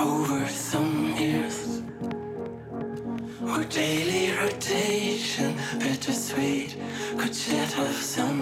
over some years. Our daily rotation, bittersweet, could shed off some.